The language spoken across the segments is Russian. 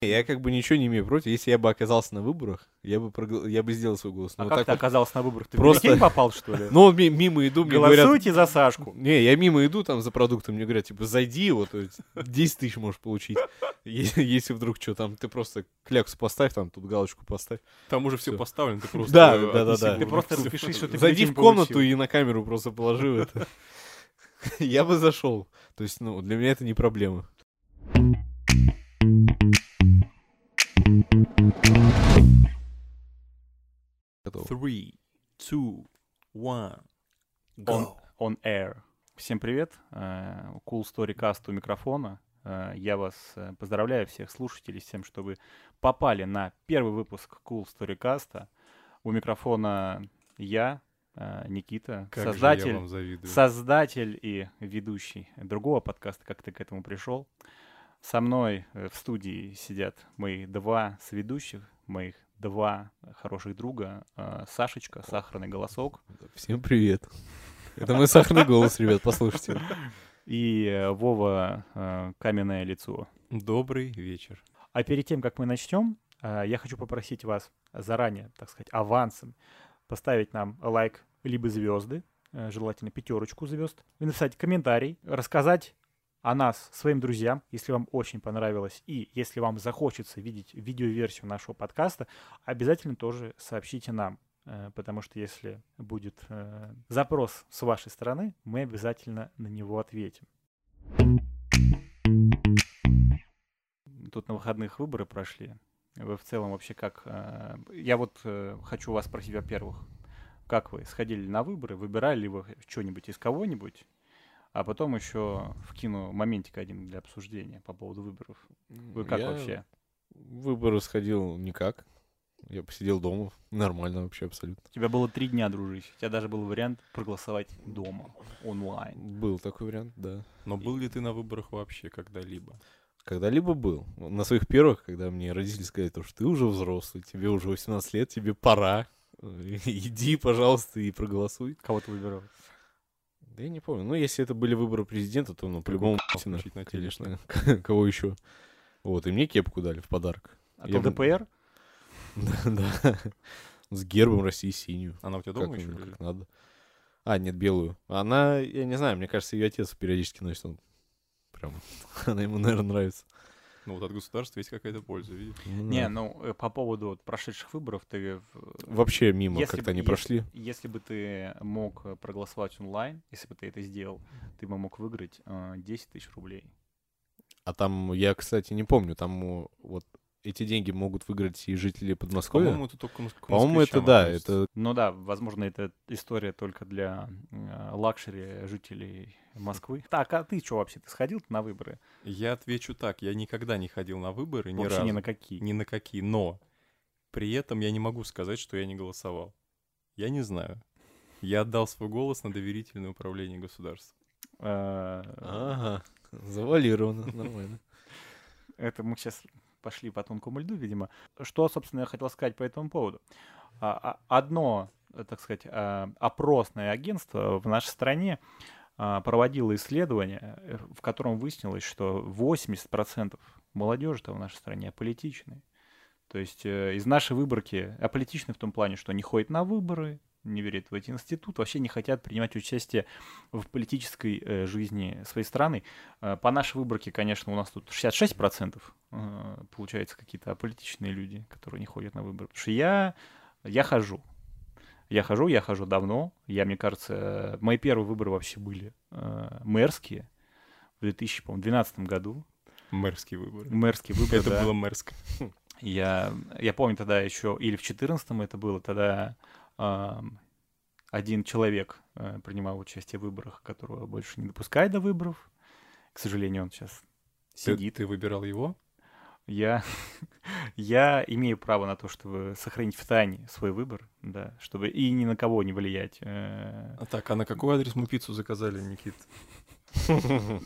Я как бы ничего не имею против. Если я бы оказался на выборах, я бы, прогл... я бы сделал свой голос. А Но как так ты вот- оказался на выборах? Ты Просто- в попал, что ли? Ну, ми- мимо иду, мне говорят... Голосуйте за Сашку. Не, я мимо иду там за продуктом, мне говорят, типа, зайди, вот, то есть 10 тысяч можешь получить. Если вдруг что, там, ты просто кляксу поставь, там, тут галочку поставь. Там уже все поставлено, ты просто... Да, э, да, да, да. Ты просто Всё. распишись, что ты Зайди в комнату и на камеру просто положи это. Я бы зашел. То есть, ну, для меня это не проблема. Three, two, one, On, go. on air. Всем привет. э, Cool Story Cast у микрофона. Э, Я вас э, поздравляю, всех слушателей, с тем, что вы попали на первый выпуск Cool Story Cast. У микрофона я, Никита, Как же создатель, я вам завидую. создатель и ведущий другого подкаста, как ты к этому пришел. Со мной в студии сидят мои два сведущих, моих два хороших друга. э, Сашечка, сахарный голосок, Всем привет. Это мой сахарный голос, ребят, послушайте. и э, Вова, э, каменное лицо. Добрый вечер. А перед тем, как мы начнем, э, я хочу попросить вас заранее, так сказать, авансом поставить нам лайк либо звезды, желательно пятерочку звезд, и написать комментарий, рассказать о нас своим друзьям, если вам очень понравилось, и если вам захочется видеть видеоверсию нашего подкаста, обязательно тоже сообщите нам, э, потому что если будет э, запрос с вашей стороны, мы обязательно на него ответим. Тут на выходных выборы прошли. Вы в целом вообще как... э, Я вот хочу вас спросить, во-первых, как вы сходили на выборы, выбирали ли вы что-нибудь из кого-нибудь, а потом еще вкину моментик один для обсуждения по поводу выборов. Вы как Я вообще? Выборы сходил никак. Я посидел дома. Нормально вообще абсолютно. У тебя было три дня, дружище. У тебя даже был вариант проголосовать дома, онлайн. Был такой вариант, да. Но был ли ты на выборах вообще когда-либо? Когда-либо был. На своих первых, когда мне родители сказали, то, что ты уже взрослый, тебе уже 18 лет, тебе пора. Иди, пожалуйста, и проголосуй. Кого ты выбирал? Да я не помню. Ну, если это были выборы президента, то, ну, по-любому, конечно. Кого еще? Вот, и мне кепку дали в подарок. А Я ЛДПР? Да, да. С гербом России синюю. Она у тебя Как, дома еще? ну, или? как надо. А, нет, белую. Она, я не знаю, мне кажется, ее отец периодически носит. Он прям, она ему, наверное, нравится. Ну вот от государства есть какая-то польза, видишь? Ну, Не, ну э, по поводу вот прошедших выборов ты в- Вообще мимо Если как-то они если- прошли. Если бы ты мог э, проголосовать онлайн, если бы ты это сделал, ты бы мог выиграть э, 10 тысяч рублей. А там, я, кстати, не помню, там вот эти деньги могут выиграть и жители Подмосковья. По-моему, это только мос- к По-моему, это москвичам да, относится. это Ну да, возможно, это история только для э, luxury жителей Москвы. Так, а ты что вообще? Ты сходил на выборы? Я отвечу так, я никогда не ходил на выборы, ни Вообще разу. ни на какие. Ни на какие, но при этом я не могу сказать, что я не голосовал. Я не знаю. Я отдал свой голос на доверительное управление государством. Э, Ага, завалировано, нормально. Это мы сейчас пошли по тонкому льду, видимо. Что, собственно, я хотел сказать по этому поводу. А, а, Одно, так сказать, а, опросное агентство в нашей стране проводило исследование, э, в котором выяснилось, что 80% молодежи-то в нашей стране аполитичные. То есть э, из нашей выборки аполитичны в том плане, что не ходят на выборы, не верят в эти институты, вообще не хотят принимать участие в политической э, жизни своей страны. Э, По нашей выборке, конечно, у нас тут 66% э, получается какие-то аполитичные люди, которые не ходят на выборы. Потому что я, я хожу. Я хожу, я хожу давно. Я, мне кажется, мои первые выборы вообще были э, мэрские в 2012 году. Мэрские выборы. Мэрские выборы, Это да. было мэрское. Я, я помню тогда еще, или в 14-м это было, тогда один человек э, принимал участие в выборах, которого больше не допускают до выборов. К сожалению, он сейчас Ты, сидит. ты выбирал его? Я, я имею право на то, чтобы сохранить в тайне свой выбор, да, чтобы и ни на кого не влиять. э, А так, а на какой адрес мы пиццу заказали, Никит?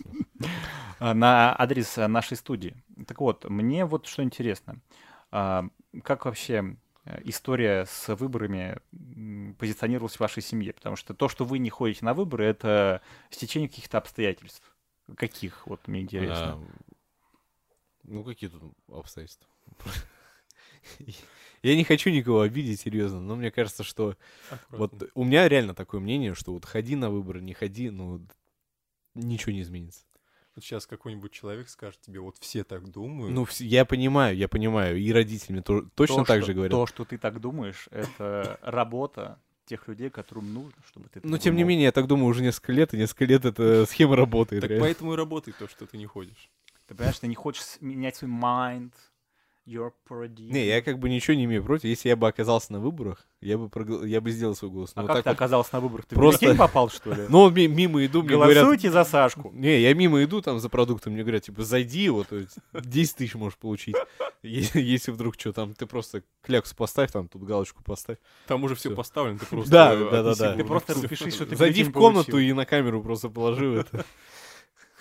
на адрес нашей студии. Так вот, мне вот что интересно. а, Как вообще история с выборами позиционировалась в вашей семье? Потому что то, что вы не ходите на выборы, это стечение каких-то обстоятельств. Каких? Вот мне интересно. А, Ну, какие тут обстоятельства? Я не хочу никого обидеть, серьезно, но мне кажется, что вот Аккуратно. у меня реально такое мнение, что вот ходи на выборы, не ходи, ну, ничего не изменится. Вот сейчас какой-нибудь человек скажет тебе, вот все так думают. Ну, я понимаю, я понимаю, и родители мне то- точно То, так что- же говорят. То, что ты так думаешь, это работа тех людей, которым нужно, чтобы ты Но тем не менее, я так думаю уже несколько лет, и несколько лет эта схема работает. так реально. поэтому и работает то, что ты не ходишь. Ты понимаешь, ты не хочешь менять свой paradigm. Не, я как бы ничего не имею против. Если я бы оказался на выборах, я бы, прогла- я бы сделал свой голос. А Но как так ты вот- оказался на выборах? Ты Просто- в бюллетень попал, что ли? Ну, вот ми- мимо иду, мне говорят... Голосуйте за Сашку. Не, я мимо иду там за продуктом, мне говорят, типа, зайди, вот, то есть 10 тысяч можешь получить. Если вдруг что, там, ты просто кляксу поставь, там, тут галочку поставь. Там уже все поставлено, ты просто... Да, да, да, Ты просто распиши, что ты Зайди в комнату и на камеру просто положи это.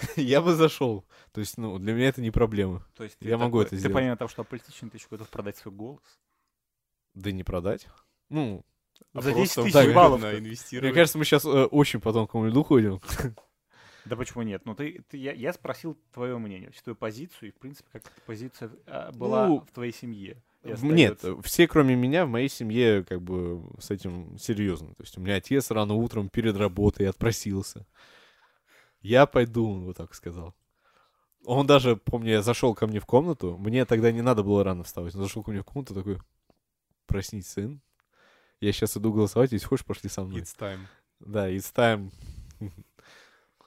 Я бы зашел. То есть, ну, для меня это не проблема. То есть ты Я могу это Ты сделать. помимо того, что аполитичен, ты еще готов продать свой голос? Да не продать. Ну, А За 10 просто тысяч баллов. инвестировать. мне кажется, мы сейчас очень по тонкому льду ходим. Да почему нет? Ну ты, ты- я, я спросил твое мнение, вообще твою позицию, и в принципе как эта позиция а, была Ну, в твоей семье. Нет, все, кроме меня, в моей семье как бы с этим серьезно. То есть у меня отец рано утром перед работой отпросился. Я пойду, он вот так сказал. Он даже, помню, я зашел ко мне в комнату. Мне тогда не надо было рано вставать. Он зашел ко мне в комнату такой, проснись, сын. Я сейчас иду голосовать, если хочешь, пошли со мной. It's time. Да, it's time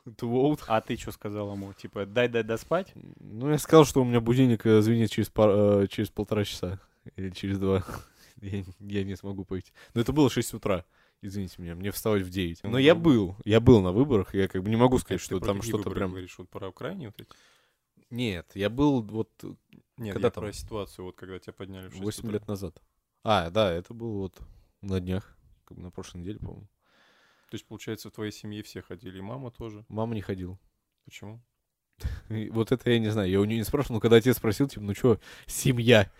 to vote. А ты что сказал ему? Типа, дай дай доспать? Ну, я сказал, что у меня будильник э, звенит через, пар- э, через полтора часа. Или через два. я, я не смогу пойти. Но это было 6 утра. Извините меня, мне вставать в 9. Но я ну. был. Я был на выборах. Я как бы не могу сказать, что там что-то прям... говоришь? Вот про Украине вот эти? Нет, я был вот Нет, Когда я там? про ситуацию, вот когда тебя подняли в 6 8 утра. лет назад. А, да, это было вот на днях. Как бы на прошлой неделе, по-моему. То есть, получается, в твоей семье все ходили, и мама тоже. Мама не ходила. Почему? Вот это я не знаю. Я у нее не спрашивал, но когда отец спросил, типа, ну что, семья,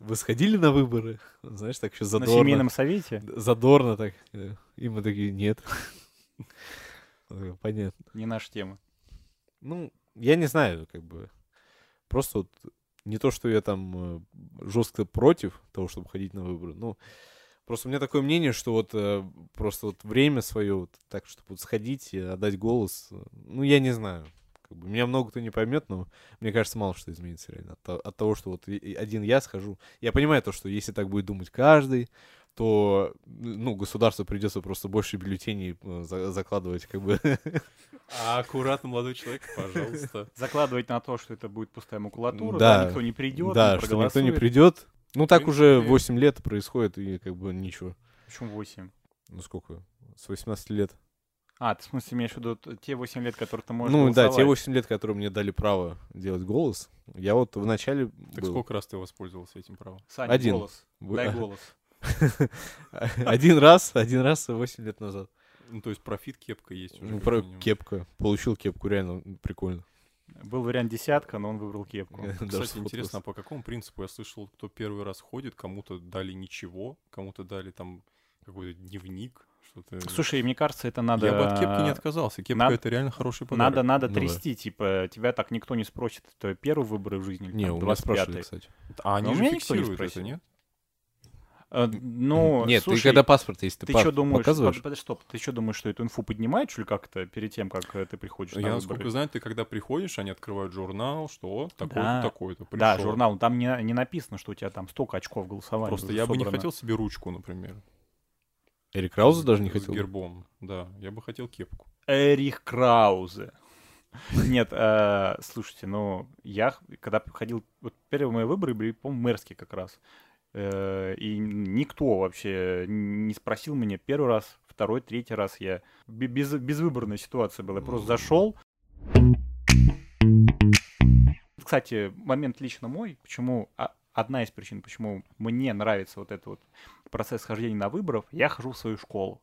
вы сходили на выборы? Знаешь, так еще На задорно. семейном совете? задорно так. э, И мы такие, нет. Э, Понятно. Не наша тема. Ну, я не знаю, как бы. Просто вот не то, что я там жестко против того, чтобы ходить на выборы. Ну, просто у меня такое мнение, что вот э, просто вот время свое вот так, чтобы вот сходить и отдать голос, э, ну, я не знаю. Как бы, меня много кто не поймет, но мне кажется, мало что изменится реально. От, от того, что вот один я схожу. Я понимаю то, что если так будет думать каждый, то, ну, государству придется просто больше бюллетеней э, за- закладывать, как бы. А аккуратно, молодой человек, пожалуйста. Закладывать на то, что это будет пустая макулатура, Да. да, никто не придет, Да, не что никто не придет. Ну, так уже принципе- 8 лет происходит, и как бы ничего. Почему 8? Ну, сколько? С 18 лет. А, ты в смысле имеешь в виду те 8 лет, которые ты можешь ну, да, те голосовать? 8 лет, которые мне дали право делать голос, я вот в начале Так был. сколько раз ты воспользовался этим правом? Саня, Один. голос. Вы- Дай голос. Один раз, один раз 8 лет назад. Ну, то есть профит кепка есть уже. Ну, как про минимум. кепка. Получил кепку, реально прикольно. Был вариант десятка, но он выбрал кепку. Даже Кстати, сфоткался. интересно, а по какому принципу я слышал, кто первый раз ходит, кому-то дали ничего, кому-то дали там какой-то дневник, что-то... Слушай, мне кажется, это надо... я бы от кепки не отказался. Кепка надо- это реально хороший подарок. Надо, надо Ну да. трясти, типа, тебя так никто не спросит, это первые выборы в жизни или Не, там, у меня спрашивали, 25-й. кстати. А они Но у же меня никто не фиксируют это, нет? Э, Ну, Нет, слушай, ты когда паспорт, если ты, ты пар- что думаешь, показываешь, под- подожди, стоп, ты что думаешь, что эту инфу поднимают, что ли, как-то перед тем, как э, ты приходишь на Я, выборы? насколько знаю, ты когда приходишь, они открывают журнал, что вот такой-то, Да. такой-то Да, журнал, там не, не написано, что у тебя там столько очков голосования. Просто я бы не собрано. хотел себе ручку, например. Эрик Краузе даже не с хотел. гербом, да. Я бы хотел кепку. Эрих Краузе. Нет, э, слушайте, ну, я, когда ходил, вот первые мои выборы были, по-моему, мэрские как раз. Э, И никто вообще не спросил меня первый раз, второй, третий раз. Я бе- без, безвыборная ситуация была. Я просто зашел. Кстати, момент лично мой, почему а, одна из причин, почему мне нравится вот этот вот процесс хождения на выборов, я хожу в свою школу.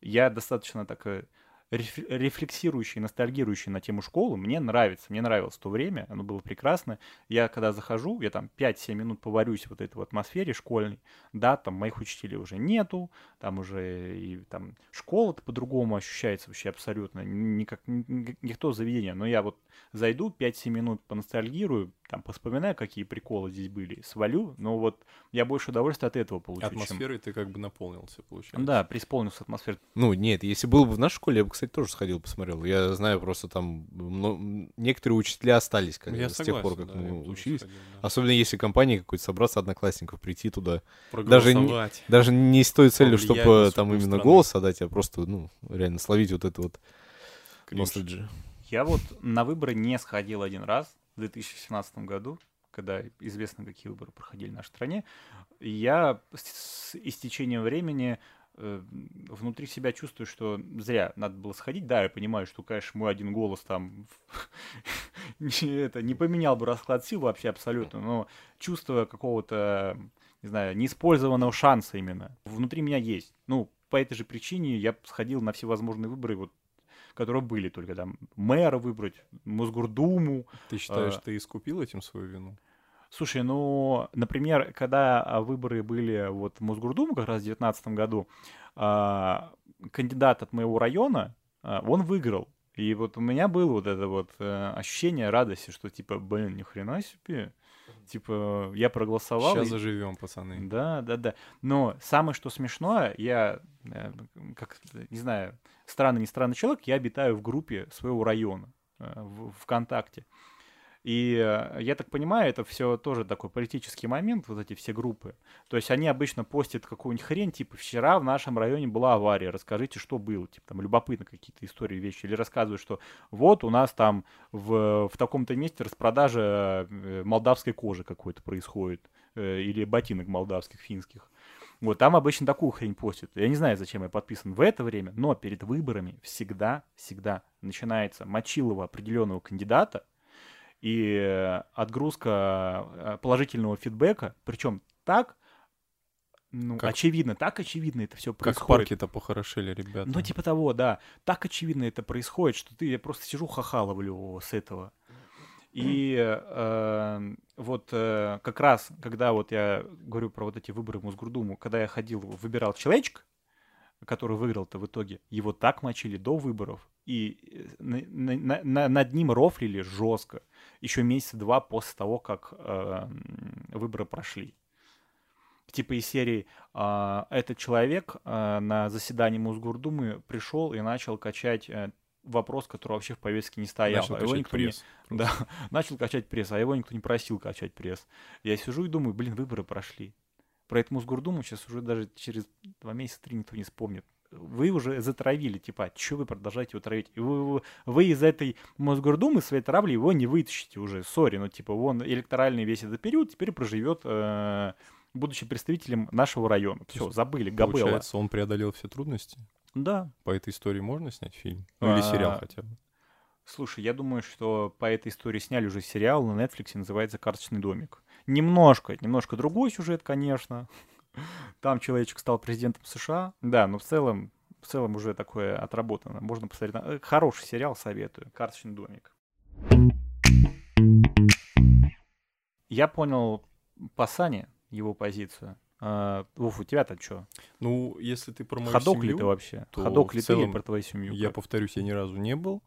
Я достаточно так э, реф- рефлексирующий, ностальгирующий на тему школы. Мне нравится, мне нравилось то время, оно было прекрасно. Я когда захожу, я там 5-7 минут поварюсь в вот этой вот атмосфере школьной. Да, там моих учителей уже нету, там уже и там школа-то по-другому ощущается вообще абсолютно, не как, не, не как то заведение. Но я вот зайду, 5-7 минут поностальгирую, там поспоминаю, какие приколы здесь были, свалю, но вот я больше удовольствия от этого получу. Атмосферой чем... ты как бы наполнился, получается. Да, преисполнился атмосферой. Ну, нет, если был бы в нашей школе, я бы, кстати, тоже сходил, посмотрел. Я знаю, просто там ну, некоторые учителя остались как, я с согласен, тех пор, как да, мы учились. Сходил, да. Особенно если компания какой-то собраться, одноклассников, прийти туда. Даже не, даже не с той целью, чтобы там именно страны. голос отдать, а просто, ну, реально словить вот это вот. Я вот на выборы не сходил один раз в 2017 году, когда известно, какие выборы проходили в нашей стране. Я с истечением времени э, внутри себя чувствую, что зря надо было сходить. Да, я понимаю, что, конечно, мой один голос там это не поменял бы расклад сил вообще абсолютно, но чувство какого-то, не знаю, неиспользованного шанса именно внутри меня есть. Ну, по этой же причине я сходил на всевозможные выборы вот которые были только там мэра выбрать, Мосгордуму. Ты считаешь, а... ты искупил этим свою вину? Слушай, ну, например, когда а, выборы были вот в Мосгордуму как раз в 2019 году, а, кандидат от моего района, а, он выиграл. И вот у меня было вот это вот э, ощущение радости, что типа, блин, ни хрена себе, Типа, я проголосовал. Сейчас и... заживем, пацаны. Да, да, да. Но самое, что смешное, я, э, как, не знаю, странный, не странный человек, я обитаю в группе своего района э, в ВКонтакте. И э, я так понимаю, это все тоже такой политический момент, вот эти все группы. То есть они обычно постят какую-нибудь хрень, типа вчера в нашем районе была авария, расскажите, что было, типа там любопытно какие-то истории, вещи. Или рассказывают, что вот у нас там в, в таком-то месте распродажа э, молдавской кожи какой-то происходит, э, или ботинок молдавских, финских. Вот там обычно такую хрень постят. Я не знаю, зачем я подписан в это время, но перед выборами всегда, всегда начинается мочилово определенного кандидата, и отгрузка э, положительного фидбэка, причем так, ну, как, очевидно, так очевидно это все происходит. Как парки-то похорошели, ребята. Ну, типа того, да. Так очевидно это происходит, что ты, я просто сижу хахаловлю с этого. И э, вот э, как раз, когда вот я говорю про вот эти выборы в Мосгордуму, когда я ходил, выбирал человечек, который выиграл-то в итоге, его так мочили до выборов, и э, на, на, на, над ним рофлили жестко еще месяца два после того, как э, выборы прошли. Типа из серии э, этот человек э, на заседании Мосгордумы пришел и начал качать э, вопрос, который вообще в повестке не стоял. Начал а его никто пресс. Не... Да, начал качать пресс, а его никто не просил качать пресс. Я сижу и думаю, блин, выборы прошли. Про эту Мосгордуму сейчас уже даже через два месяца, три никто не вспомнит вы уже затравили, типа, что вы продолжаете его травить? И вы, вы, из этой Мосгордумы своей травли его не вытащите уже, сори, ну, типа, вон электоральный весь этот период теперь проживет, э, будучи представителем нашего района. Все, забыли, Габелла. Получается, он преодолел все трудности? Да. По этой истории можно снять фильм? Ну, или сериал а, хотя бы? Слушай, я думаю, что по этой истории сняли уже сериал на Netflix, называется «Карточный домик». Немножко, немножко другой сюжет, конечно. Там человечек стал президентом США. Да, но в целом, в целом уже такое отработано. Можно посмотреть. Э, хороший сериал, советую. «Карточный домик». Я понял по Сане его позицию. А, Вов, у тебя-то что? Ну, если ты про мою Ходок семью, ли ты вообще? Ходок ли целом, ты про твою семью? Я повторюсь, я ни разу не был.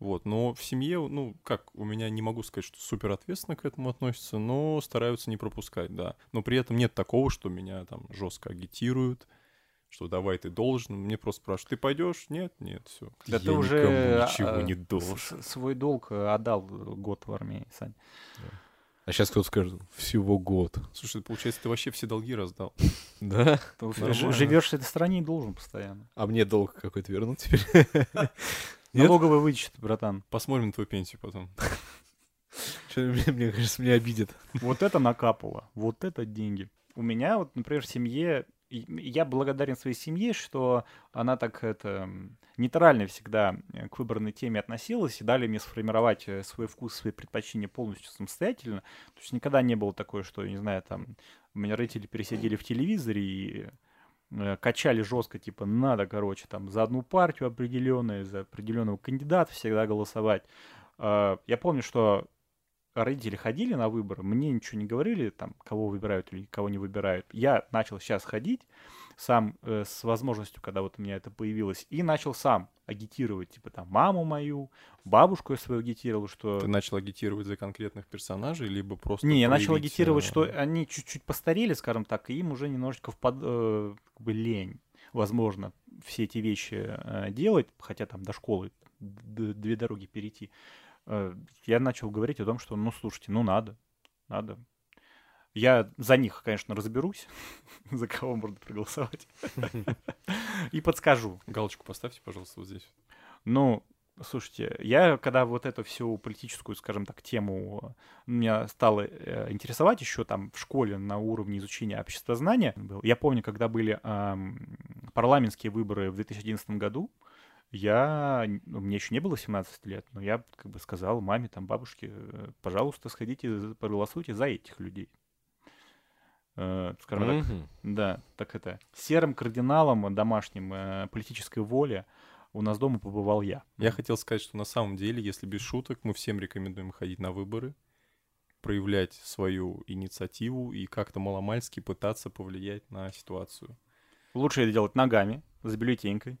Вот, но в семье, ну, как, у меня не могу сказать, что супер ответственно к этому относятся, но стараются не пропускать, да. Но при этом нет такого, что меня там жестко агитируют, что давай ты должен. Мне просто спрашивают, ты пойдешь? Нет, нет, все. Да Я ты уже ничего а, не должен. Свой долг э, отдал год в армии, Сань. Да. А сейчас кто-то скажет, всего год. Слушай, получается, ты вообще все долги раздал. Да? Живешь в этой стране и должен постоянно. А мне долг какой-то вернуть теперь? Налоговый вычет, братан. Посмотрим на твою пенсию потом. Мне, мне кажется, меня обидят. Вот это накапало, вот это деньги. У меня вот, например, в семье, я благодарен своей семье, что она так это нейтрально всегда э, к выбранной теме относилась и дали мне сформировать э, свой вкус, свои предпочтения полностью самостоятельно. То есть никогда не было такое, что, не знаю, там, у меня родители пересидели в телевизоре и качали жестко, типа, надо, короче, там, за одну партию определенную, за определенного кандидата всегда голосовать. Э, я помню, что родители ходили на выборы, мне ничего не говорили, там, кого выбирают или кого не выбирают. Я начал сейчас ходить, сам э, с возможностью, когда вот у меня это появилось, и начал сам агитировать, типа там маму мою, бабушку я свою агитировал, что... Ты начал агитировать за конкретных персонажей, либо просто... Не, я начал агитировать, что они чуть-чуть постарели, скажем так, и им уже немножечко впад... э, как бы лень, возможно, все эти вещи э, делать, хотя там до школы две дороги перейти. Э, я начал говорить о том, что, ну, слушайте, ну, надо, надо. Я за них, конечно, разберусь, за кого можно проголосовать, и подскажу. Галочку поставьте, пожалуйста, вот здесь. Ну, слушайте, я когда вот эту всю политическую, скажем так, тему меня стало э, интересовать еще там в школе на уровне изучения обществознания, был. я помню, когда были ам, парламентские выборы в 2011 году, я, мне еще не было 17 лет, но я как бы сказал маме, там, бабушке, э, пожалуйста, сходите, проголосуйте за этих людей. Э, Скажем так, Мгм. да, так это, серым кардиналом домашним э, политической воли у нас дома побывал я. Я хотел сказать, что на самом деле, если без шуток, мы всем рекомендуем ходить на выборы, проявлять свою инициативу и как-то маломальски пытаться повлиять на ситуацию. Лучше это делать ногами, с бюллетенькой.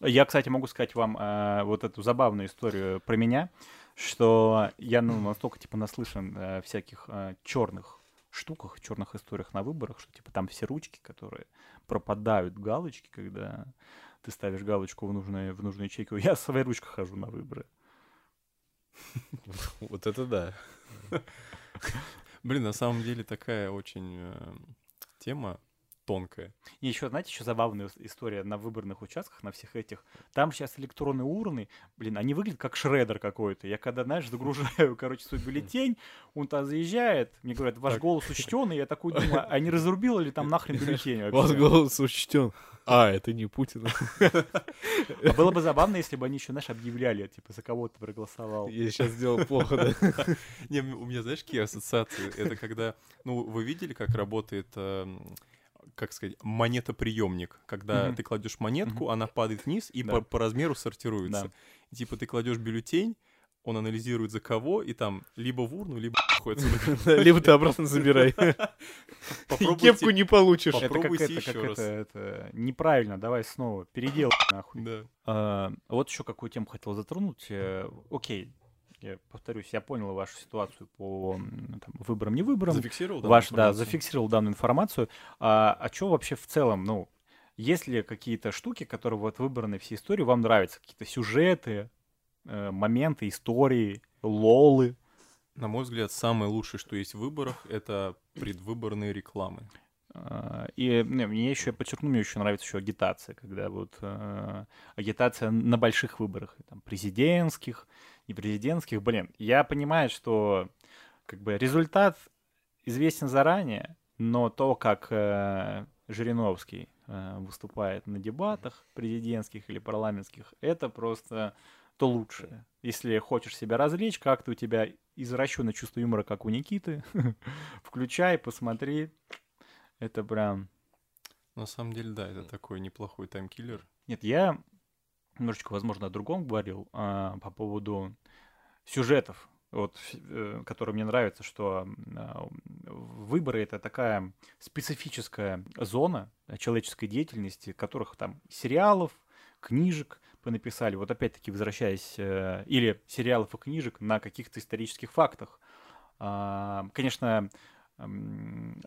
Я, кстати, могу сказать вам э, вот эту забавную историю про меня, что я ну, настолько типа наслышан э, всяких черных штуках, черных историях на выборах, что типа там все ручки, которые пропадают галочки, когда ты ставишь галочку в нужную, в нужную ячейку. Я с своей ручкой хожу на выборы. Вот это да. Блин, на самом деле такая очень э, тема тонкая. И еще, знаете, еще забавная ис- история на выборных участках, на всех этих. Там сейчас электронные урны, блин, они выглядят как шредер какой-то. Я когда, знаешь, загружаю, короче, свой бюллетень, он там заезжает, мне говорят, ваш Так. голос учтен, и я такой думаю, а не разрубила ли там нахрен бюллетень Ваш голос учтен. А, это не Путин. А было бы забавно, если бы они еще, знаешь, объявляли, типа, за кого ты проголосовал. Я сейчас сделал плохо, да? Не, у меня, знаешь, какие ассоциации? Это когда, ну, вы видели, как работает, эм, как сказать, монетоприемник? Когда Мгм. ты кладешь монетку, она падает вниз и Да. по, по размеру сортируется. Да. И, типа ты кладешь бюллетень, он анализирует за кого, и там либо в урну, либо. Либо ты обратно забирай. Кепку не получишь. Это как это, как неправильно, давай снова, переделай нахуй. А, Вот еще какую тему хотел затронуть. Э, Окей, я повторюсь, я понял вашу ситуацию по там, выборам, не выборам. Зафиксировал? данную Ваш, да, информацию? зафиксировал данную информацию. А, а что вообще в целом, ну, есть ли какие-то штуки, которые вот выбраны всей истории, вам нравятся? Какие-то сюжеты, э, моменты, истории, лолы? На мой взгляд, самое лучшее, что есть в выборах, это предвыборные рекламы. А, И не, мне еще, я подчеркну, мне еще нравится еще агитация, когда вот э, агитация на больших выборах, там, президентских, не президентских. Блин, я понимаю, что как бы результат известен заранее, но то, как э, Жириновский э, выступает на дебатах президентских или парламентских, это просто то лучшее. Если хочешь себя развлечь, как-то у тебя извращенное чувство юмора, как у Никиты, включай, посмотри. Это прям... На самом деле, да, это такой неплохой таймкиллер. Нет, я немножечко, возможно, о другом говорил, а, по поводу сюжетов, вот, э, которые мне нравятся, что а, выборы — это такая специфическая зона человеческой деятельности, которых там сериалов, книжек понаписали, вот опять-таки возвращаясь, э, или сериалов и книжек на каких-то исторических фактах. А, Конечно,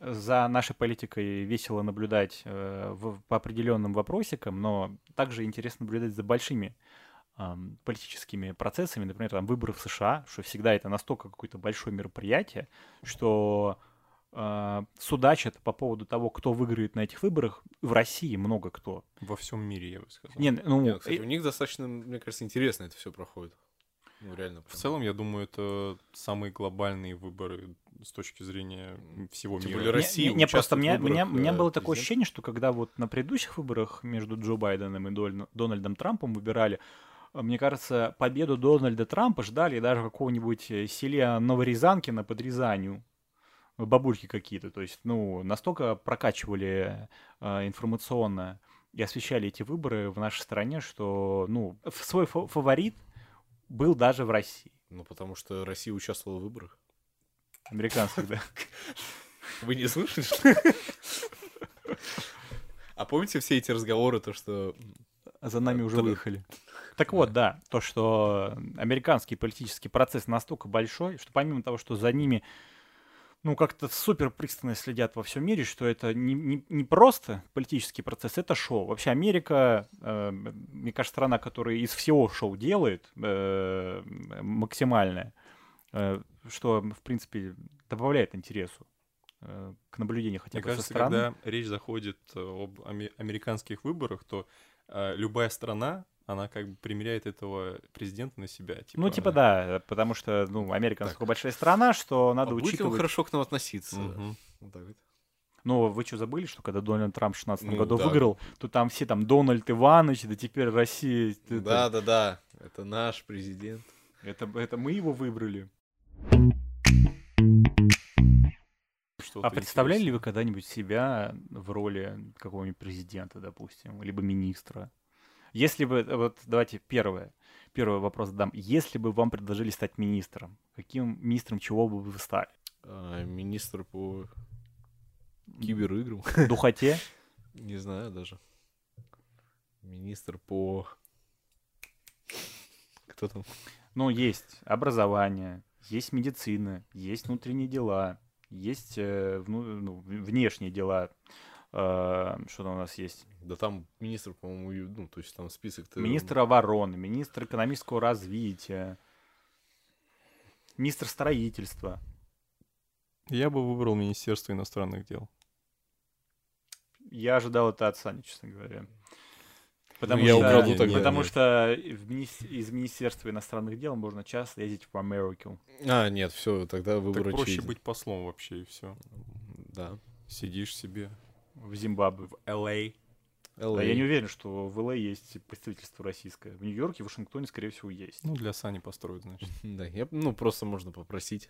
за нашей политикой весело наблюдать э, по определенным вопросикам, но также интересно наблюдать за большими политическими процессами, например, там выборы в США, что всегда это настолько какое-то большое мероприятие, что э, судачат по поводу того, кто выиграет на этих выборах. В России много кто. Во всем мире, я бы сказал. Не, ну, Нет, кстати, э, у них достаточно, мне кажется, интересно это все проходит. Ну, реально. В прям. целом, я думаю, это самые глобальные выборы с точки зрения всего Тем мира. Не- Россия не, не, просто в мне, выборах, мне, у меня э, было такое ощущение, что когда вот на предыдущих выборах между Джо Байденом и Дональдом Трампом выбирали, мне кажется, победу Дональда Трампа ждали даже какого-нибудь э, селе Новорязанкина под Рязанью. Бабульки какие-то. То есть, ну, настолько прокачивали э, информационно и освещали эти выборы в нашей стране, что, ну, свой фа- фаворит был даже в России. Ну, потому что Россия участвовала в выборах. Американских, да. Вы не слышали? А помните все эти разговоры, то, что... За нами уже выехали. Так вот, да, то, что американский политический процесс настолько большой, что помимо того, что за ними ну, как-то супер пристально следят во всем мире, что это не, не, не просто политический процесс, это шоу. Вообще Америка, э, мне кажется, страна, которая из всего шоу делает э, максимальное, э, что, в принципе, добавляет интересу э, к наблюдению хотя Мне бы со кажется, стороны. когда речь заходит э, об аме- американских выборах, то э, любая страна, она как бы примеряет этого президента на себя. Ну, типа, да, потому что, ну, Америка Так. настолько большая страна, что надо а будет ли он учитывать... хорошо к нам относиться? Мгм. Вот так вот. Ну, вы что, забыли, что когда Дональд Трамп в 16 Ну, году да. выиграл, то там все там Дональд Иванович, да теперь Россия... это- Да, да, да. Это наш президент. Это, это мы его выбрали. Что-то А представляли ли вы когда-нибудь себя в роли какого-нибудь президента, допустим, либо министра? Если бы, э, вот давайте первое, первый вопрос задам. Если бы вам предложили стать министром, каким министром чего бы вы стали? А, министр по кибериграм. Духоте? Не знаю даже. Министр по... Кто там? Ну, есть образование, есть медицина, есть внутренние дела, есть э, вну- ну, внешние дела. Э, Что там у нас есть? Да там министр, по-моему, ну, то есть там список-то... Министр обороны, министр экономического развития, министр строительства. Я бы выбрал Министерство иностранных дел. Я ожидал это от Сани, честно говоря. Потому, я что, украду Не, тогда. потому нет. что в мини- из Министерства иностранных дел можно часто ездить в Америку. А, нет, все, тогда выбор Так проще быть послом вообще, и все. Да. Сидишь себе В Зимбабве. в LA. А я не уверен, что в ЛА есть представительство российское. В Нью-Йорке, в Вашингтоне, скорее всего, есть. Ну, для Сани построить, значит. Да, я, ну, просто можно попросить.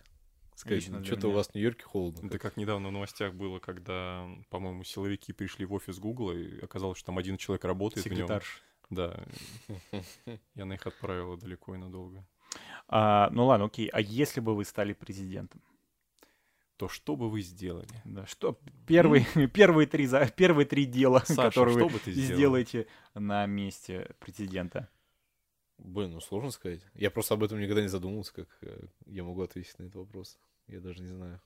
Сказать, что-то у вас в Нью-Йорке холодно. Это как недавно в новостях было, когда, по-моему, силовики пришли в офис Гугла, и оказалось, что там один человек работает в нем. Секретарш. Да. Я на их отправила далеко и надолго. А, ну ладно, окей. А если бы вы стали президентом? То что бы вы сделали? Да, что первые, первые, три, за- первые три дела, Саша, которые что вы бы ты сделал? сделаете на месте президента? Блин, ну сложно сказать. Я просто об этом никогда не задумывался, как э, я могу ответить на этот вопрос. Я даже не знаю.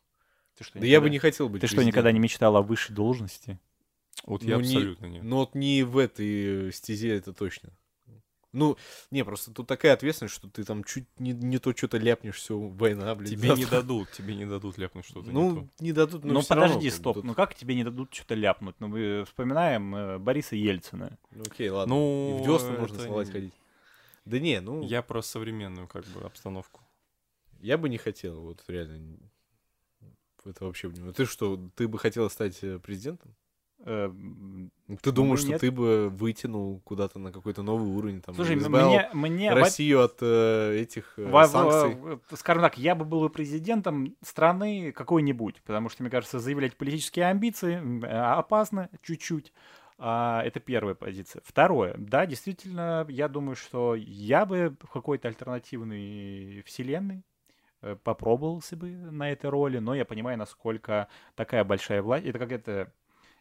Ты что, Да я бы никогда- не хотел быть Ты что, никогда не мечтал о высшей должности? Вот я Ну, не- абсолютно нет. Ну вот не в этой стезе это точно. Ну, не, просто тут такая ответственность, что ты там чуть не, не то что-то ляпнешь, все, война, блин. Тебе не завтра. дадут, тебе не дадут ляпнуть что-то не Ну, то. не дадут, но Ну, равно, подожди, бы, стоп. тут- Ну как тебе не дадут что-то ляпнуть? Ну, мы вспоминаем э, Бориса Ельцина. Ну, окей, ладно. Ну, И в десна можно целовать не- ходить. Да не, ну, я... Я про современную как бы обстановку. бы не хотел, вот реально. Это вообще... не- Ну, Ты что, ты бы хотел стать э, президентом? Э, Ну, Ты думаешь, нет. что ты бы вытянул куда-то на какой-то новый уровень, там, Слушай, мне, мне Россию от э, этих э, во- санкций? скажем так, я бы был бы президентом страны какой-нибудь, потому что, мне кажется, заявлять политические амбиции э, опасно чуть-чуть. А, это первая позиция. Второе, да, действительно, я думаю, что я бы в какой-то альтернативной вселенной э, попробовался бы на этой роли, но я понимаю, насколько такая большая власть, это как это,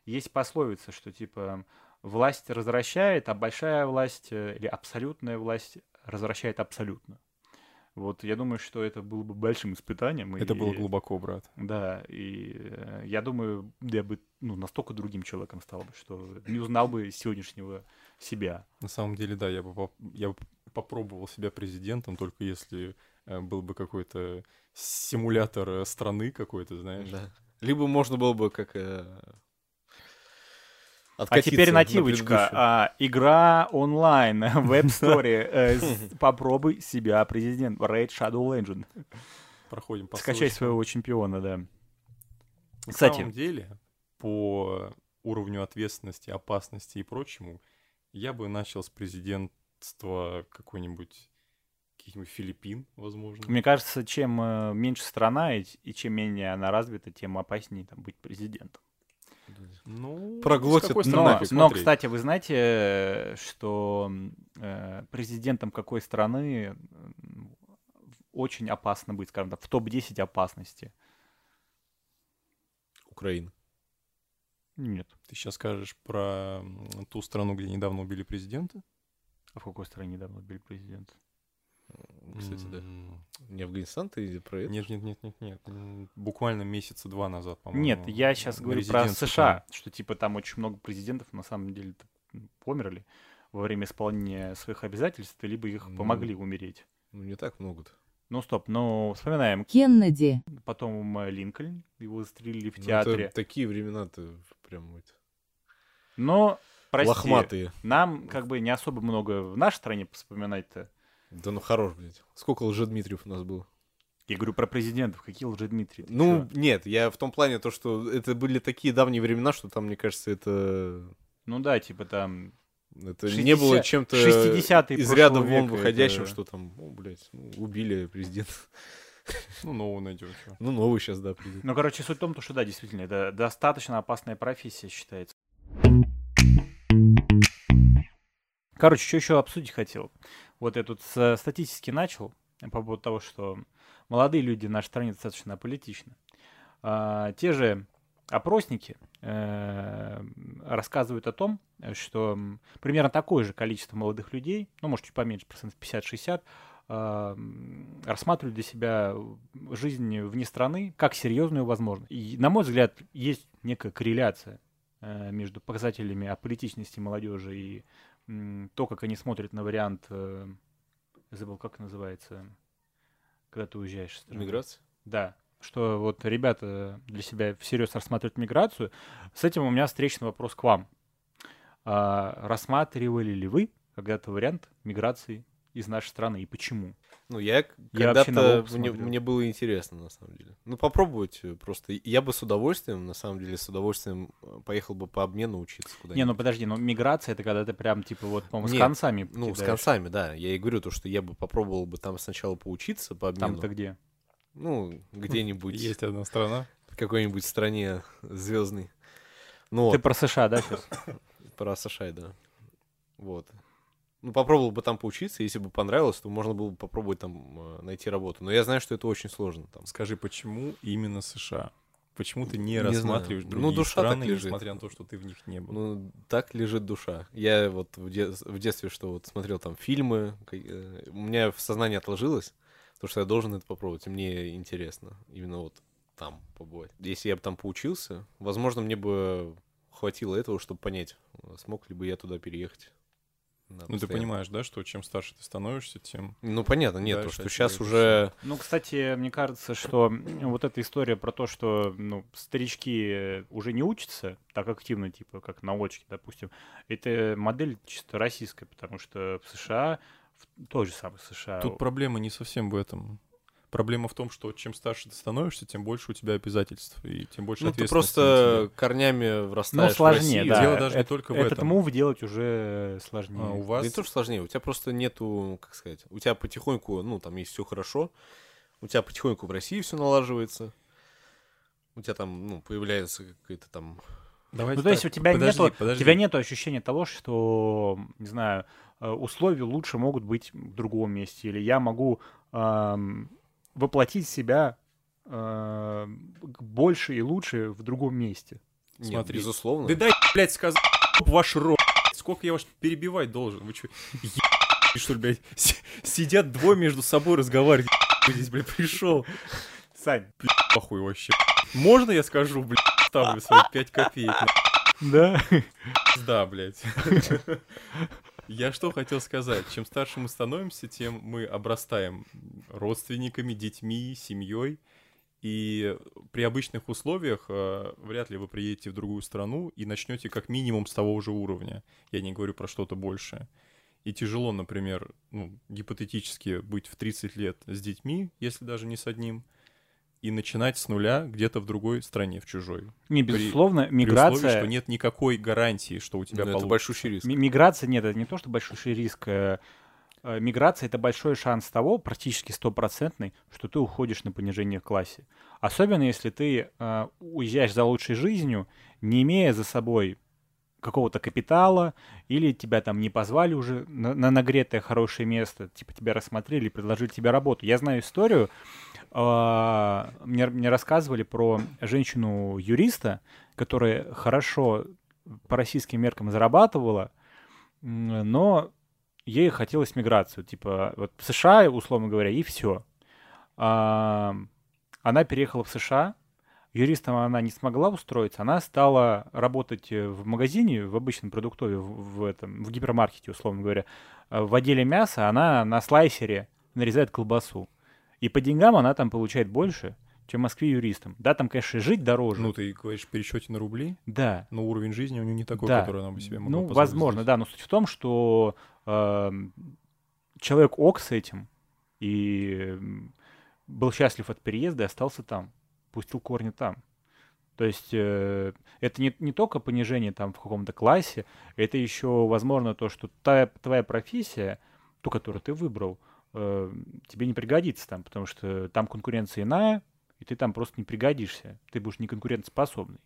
есть пословица, что типа власть развращает, а большая власть э, или абсолютная власть развращает абсолютно. Вот я думаю, что это было бы большим испытанием. Это и- было глубоко, брат. Да, и э, я думаю, я бы ну, настолько другим человеком стал бы, что не узнал бы сегодняшнего себя. На самом деле, да, я бы, поп- я бы попробовал себя президентом, только если э, был бы какой-то симулятор страны какой-то, знаешь. Да. Либо можно было бы как... э, А теперь на нативочка. предыдущую. А, игра онлайн в App Store. э, Попробуй себя, президент. Raid Shadow Legend. Проходим по Скачай своего чемпиона, да. На Кстати- самом деле, по уровню ответственности, опасности и прочему, я бы начал с президентства какой-нибудь каких-нибудь Филиппин, возможно. Мне кажется, чем э, меньше страна и, и чем менее она развита, тем опаснее там, быть президентом. Ну, Проглотит Но, но, кстати, вы знаете, э, что э, президентом какой страны очень опасно быть, скажем так, в топ-10 опасности. Украины. Нет. Ты сейчас скажешь про ту страну, где недавно убили президента? А в какой стране недавно убили президента? Кстати, да. Не Афганистан, ты про это? Нет, нет, нет, нет, нет. Буквально месяца два назад, по-моему. Нет, я сейчас говорю про США, что типа там очень много президентов на самом деле померли во время исполнения своих обязательств, либо их Ну. помогли умереть. Ну, не так много-то. Ну стоп, ну вспоминаем, Кеннеди, потом э, Линкольн, его застрелили в Ну, театре. это такие времена-то прям вот Но, прости, лохматые. нам как бы не особо много в нашей стране вспоминать-то. Да ну хорош, блядь. Сколько Лжедмитриев у нас было? Я говорю про президентов, какие лжедмитрии. ты Ну, чё? нет, я в том плане то, что это были такие давние времена, что там, мне кажется, это, ну да, типа там это 60 не было чем-то 60-е из ряда вон выходящим, это- что там, ну, блядь, ну, убили президента. Ну, нового найдешь. Ну, новый сейчас, да, придет. Ну, короче, суть в том, то, что да, действительно, это достаточно опасная профессия считается. Короче, что еще обсудить хотел? Вот я тут с статистики начал по поводу того, что молодые люди в нашей стране достаточно аполитичны. А, те же опросники э, рассказывают о том, что примерно такое же количество молодых людей, ну, может, чуть поменьше, процентов 50-60, а, м, рассматривают для себя жизнь вне страны как серьезную возможность. И, на мой взгляд, есть некая корреляция э, между показателями аполитичности молодежи и то, как они смотрят на вариант, э, забыл, как называется, когда ты уезжаешь из страны. Миграция? Да, что вот ребята для себя всерьез рассматривают миграцию. С этим у меня встречный вопрос к вам. А, рассматривали ли вы когда-то вариант миграции из нашей страны и почему? Ну, я когда-то, мне, мне было интересно, на самом деле. Ну, попробовать э, просто. Я бы с удовольствием, на самом деле, с удовольствием э, поехал бы по обмену учиться куда-нибудь. Не, ну подожди, ну миграция это когда ты прям типа вот, по-моему, с концами Ну, с кидаешь. концами, да. Я и говорю то, что я бы попробовал бы там сначала поучиться по обмену. Там-то где? Ну, где-нибудь, Есть одна страна. в какой-нибудь стране звездной. Ну, Ты вот, про США, да, сейчас? про США, да. Вот. Ну, попробовал бы там поучиться, если бы понравилось, то можно было бы попробовать там э, найти работу. Но я знаю, что это очень сложно там. Скажи, почему именно США? Почему ты не, Не знаю. рассматриваешь Ну, другие душа так страны, лежит. несмотря на то, что ты в них не был? Ну, так лежит душа. Я вот в, де- в детстве, что вот смотрел там фильмы, э, у меня в сознании отложилось, то, что я должен это попробовать, и мне интересно именно вот там побывать. Если я бы там поучился, возможно, мне бы хватило этого, чтобы понять, э, смог ли бы я туда переехать. Ну, ты понимаешь, да, что чем старше ты становишься, тем... Ну, понятно, нет, то, что сейчас уже... Ну, кстати, мне кажется, что вот эта история про то, что ну, старички уже не учатся так активно, типа как на очке, допустим, это модель чисто российская, потому что в США, в той же самой США, Тут проблема не совсем в этом. Проблема в том, что чем старше ты становишься, тем больше у тебя обязательств, и тем больше Ну, ты ответственности на просто корнями ну, врастаешь в сложнее, Россию. да. Дело даже не Эт- только в Этот этом. мув делать уже сложнее. А, у Да вас... не то, что сложнее, у тебя просто нету, как сказать, у тебя потихоньку, ну, там есть все хорошо, у тебя потихоньку в России все налаживается, у тебя там, ну, появляется какая-то там... Давайте Ну, то есть так, у тебя подожди, нету, у подожди. тебя нету ощущения того, что, не знаю, э, условия лучше могут быть в другом месте, или я могу ам, воплотить себя к- больше и лучше в другом месте. Нет, Смотри. безусловно. Да дай, блядь, сказать, ваш рот. Сколько я вас перебивать должен? Вы что, что ли, блядь? Си- Сидят двое между собой разговаривают. Здесь, блядь, пришел. Сань. Похуй вообще. Можно я скажу, блядь, ставлю свои пять копеек? Да? Да, блядь. Я что хотел сказать? Чем старше мы становимся, тем мы обрастаем родственниками, детьми, семьей. И при обычных условиях э, вряд ли вы приедете в другую страну и начнете как минимум с того же уровня. Я не говорю про что-то большее. И тяжело, например, ну, гипотетически быть в 30 лет с детьми, если даже не с одним, и начинать с нуля где-то в другой стране, в чужой. Не, При- безусловно, При условии, миграция... что нет никакой гарантии, что у тебя Ну, это получится. большущий риск. Ми- Миграция, нет, это не то, что большой риск. э, э, Миграция — это большой шанс того, практически стопроцентный, что ты уходишь на понижение в классе. Особенно если ты э, уезжаешь за лучшей жизнью, не имея за собой какого-то капитала, или тебя там не позвали уже на, на нагретое хорошее место, типа тебя рассмотрели, предложили тебе работу. Я знаю историю мне, мне рассказывали про женщину-юриста, которая хорошо по российским меркам зарабатывала, но ей хотелось миграцию. Типа, вот в США, условно говоря, и все. Она переехала в США, юристом она не смогла устроиться, она стала работать э, в магазине, в обычном продуктове, в, в этом, в гипермаркете, условно говоря. Э, в отделе мяса она на слайсере нарезает колбасу. И по деньгам она там получает больше, чем в Москве юристом. Да, там, конечно, жить дороже. Ну, ты говоришь в пересчете на рубли, да. но уровень жизни у нее не такой, Да. который она бы себе могла Ну, возможно, да, но суть в том, что эм, человек ок с этим и был счастлив от переезда и остался там, пустил корни там. То есть э, это не, не только понижение там в каком-то классе, это еще, возможно, то, что та, твоя профессия, ту, которую ты выбрал, э, тебе не пригодится там, потому что там конкуренция иная, и ты там просто не пригодишься. Ты будешь не конкурентоспособный.